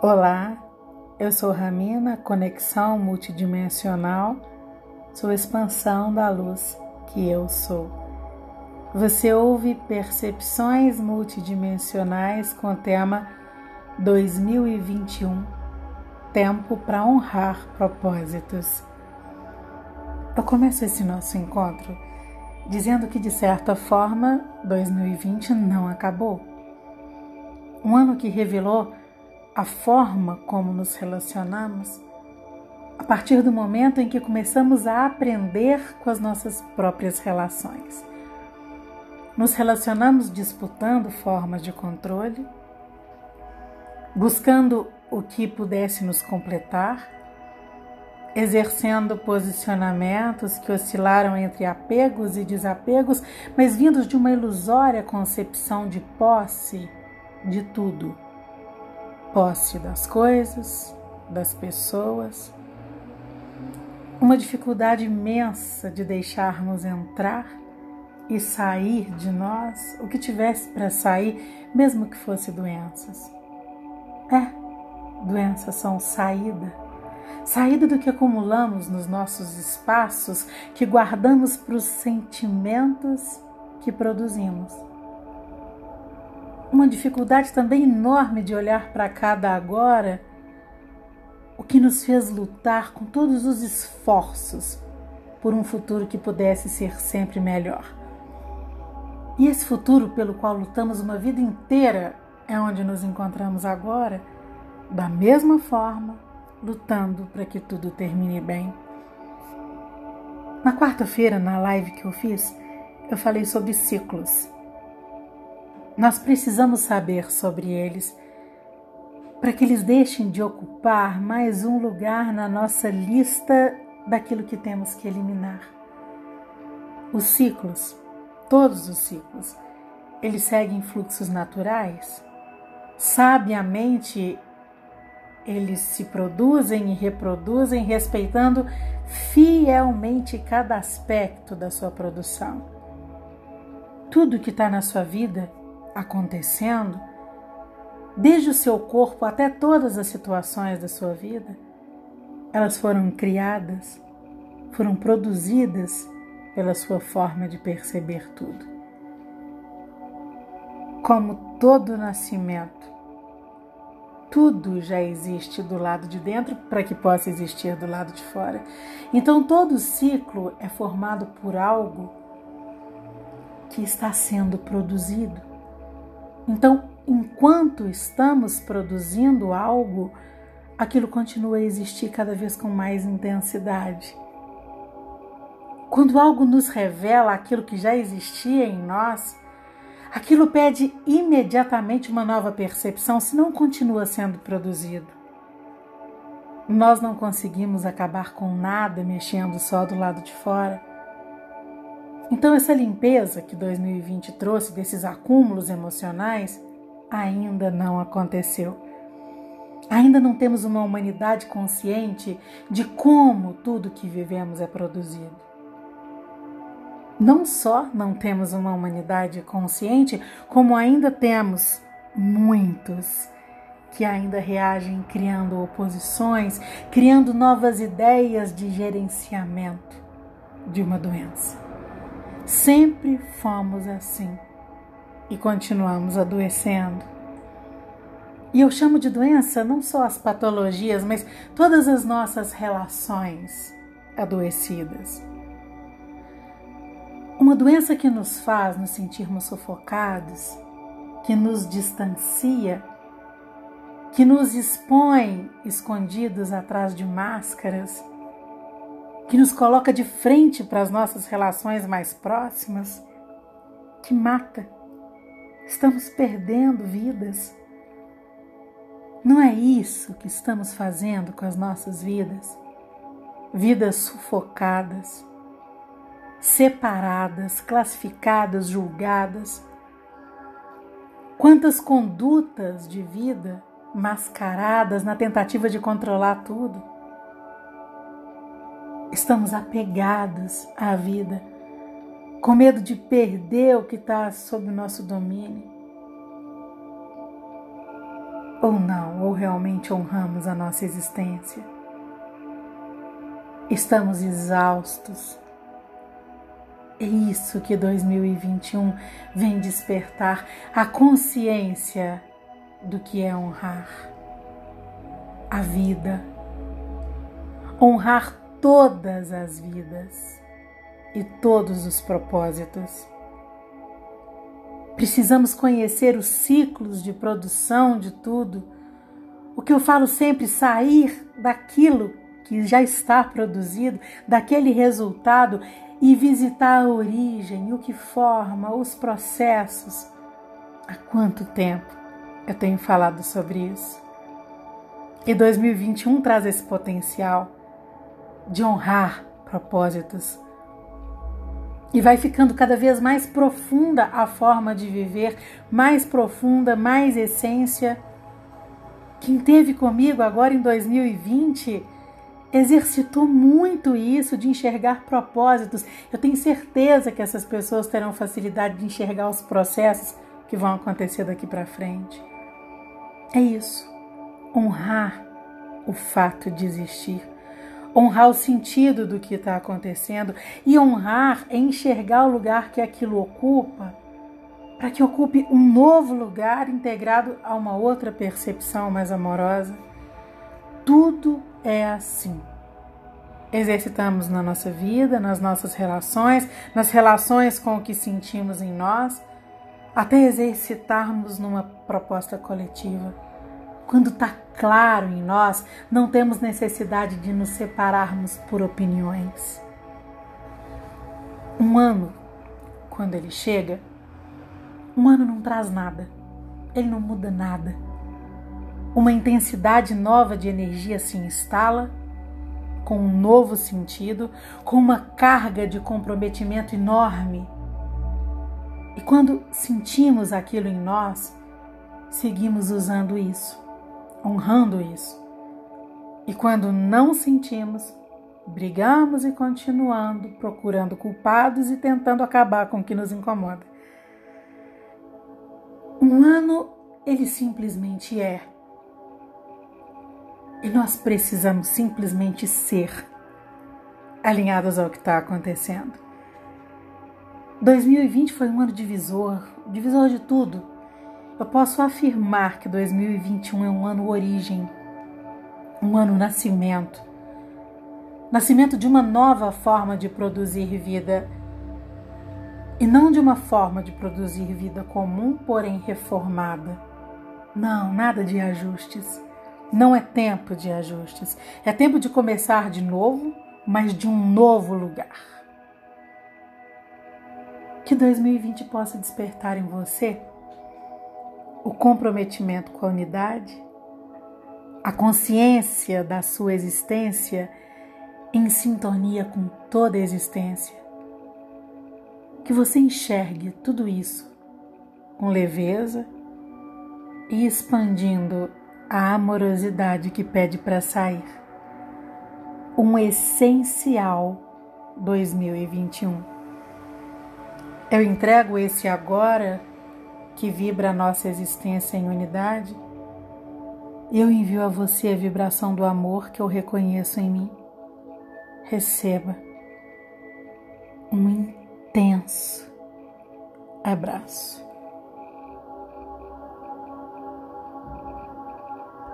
Olá, eu sou Ramina, conexão multidimensional, sou expansão da luz que eu sou. Você ouve percepções multidimensionais com o tema 2021 Tempo para honrar propósitos. Eu começo esse nosso encontro dizendo que, de certa forma, 2020 não acabou. Um ano que revelou a forma como nos relacionamos a partir do momento em que começamos a aprender com as nossas próprias relações. Nos relacionamos disputando formas de controle, buscando o que pudesse nos completar, exercendo posicionamentos que oscilaram entre apegos e desapegos, mas vindos de uma ilusória concepção de posse de tudo posse das coisas, das pessoas, uma dificuldade imensa de deixarmos entrar e sair de nós o que tivesse para sair, mesmo que fosse doenças. É, doenças são saída. Saída do que acumulamos nos nossos espaços que guardamos para os sentimentos que produzimos uma dificuldade também enorme de olhar para cada agora, o que nos fez lutar com todos os esforços por um futuro que pudesse ser sempre melhor. E esse futuro pelo qual lutamos uma vida inteira é onde nos encontramos agora, da mesma forma, lutando para que tudo termine bem. Na quarta-feira, na live que eu fiz, eu falei sobre ciclos. Nós precisamos saber sobre eles para que eles deixem de ocupar mais um lugar na nossa lista daquilo que temos que eliminar. Os ciclos, todos os ciclos, eles seguem fluxos naturais. Sabiamente, eles se produzem e reproduzem respeitando fielmente cada aspecto da sua produção. Tudo que está na sua vida acontecendo, desde o seu corpo até todas as situações da sua vida, elas foram criadas, foram produzidas pela sua forma de perceber tudo. Como todo nascimento, tudo já existe do lado de dentro para que possa existir do lado de fora. Então todo ciclo é formado por algo que está sendo produzido. Então, enquanto estamos produzindo algo, aquilo continua a existir cada vez com mais intensidade. Quando algo nos revela aquilo que já existia em nós, aquilo pede imediatamente uma nova percepção, senão continua sendo produzido. Nós não conseguimos acabar com nada mexendo só do lado de fora. Então, essa limpeza que 2020 trouxe desses acúmulos emocionais ainda não aconteceu. Ainda não temos uma humanidade consciente de como tudo que vivemos é produzido. Não só não temos uma humanidade consciente, como ainda temos muitos que ainda reagem criando oposições, criando novas ideias de gerenciamento de uma doença. Sempre fomos assim e continuamos adoecendo. E eu chamo de doença não só as patologias, mas todas as nossas relações adoecidas. Uma doença que nos faz nos sentirmos sufocados, que nos distancia, que nos expõe escondidos atrás de máscaras que nos coloca de frente para as nossas relações mais próximas, que mata. Estamos perdendo vidas. Não é isso que estamos fazendo com as nossas vidas? Vidas sufocadas, separadas, classificadas, julgadas. Quantas condutas de vida mascaradas na tentativa de controlar tudo estamos apegados à vida, com medo de perder o que está sob o nosso domínio. Ou não, ou realmente honramos a nossa existência? Estamos exaustos. É isso que 2021 vem despertar a consciência do que é honrar a vida, honrar todas as vidas e todos os propósitos. Precisamos conhecer os ciclos de produção de tudo. O que eu falo sempre, sair daquilo que já está produzido, daquele resultado e visitar a origem, o que forma, os processos. Há quanto tempo eu tenho falado sobre isso? E 2021 traz esse potencial de honrar propósitos. E vai ficando cada vez mais profunda a forma de viver, mais profunda, mais essência. Quem teve comigo agora em 2020 exercitou muito isso de enxergar propósitos. Eu tenho certeza que essas pessoas terão facilidade de enxergar os processos que vão acontecer daqui para frente. É isso. Honrar o fato de existir. Honrar o sentido do que está acontecendo e honrar é enxergar o lugar que aquilo ocupa para que ocupe um novo lugar integrado a uma outra percepção mais amorosa. Tudo é assim. Exercitamos na nossa vida, nas nossas relações, nas relações com o que sentimos em nós, até exercitarmos numa proposta coletiva. Quando está claro em nós, não temos necessidade de nos separarmos por opiniões. Um ano, quando ele chega, um ano não traz nada, ele não muda nada uma intensidade nova de energia se instala, com um novo sentido, com uma carga de comprometimento enorme. E quando sentimos aquilo em nós, seguimos usando isso, honrando isso. E quando não sentimos, brigamos e continuando procurando culpados e tentando acabar com o que nos incomoda. Um ano ele simplesmente é. E nós precisamos simplesmente ser alinhados ao que está acontecendo. 2020 foi um ano divisor, divisor de tudo. Eu posso afirmar que 2021 é um ano origem, um ano nascimento. Nascimento de uma nova forma de produzir vida. E não de uma forma de produzir vida comum, porém reformada. Não, nada de ajustes não é tempo de ajustes, é tempo de começar de novo, mas de um novo lugar. Que 2020 possa despertar em você o comprometimento com a unidade, a consciência da sua existência em sintonia com toda a existência. Que você enxergue tudo isso com leveza e expandindo a amorosidade que pede para sair. Um essencial 2021. Eu entrego esse agora que vibra a nossa existência em unidade. Eu envio a você a vibração do amor que eu reconheço em mim. Receba um intenso abraço.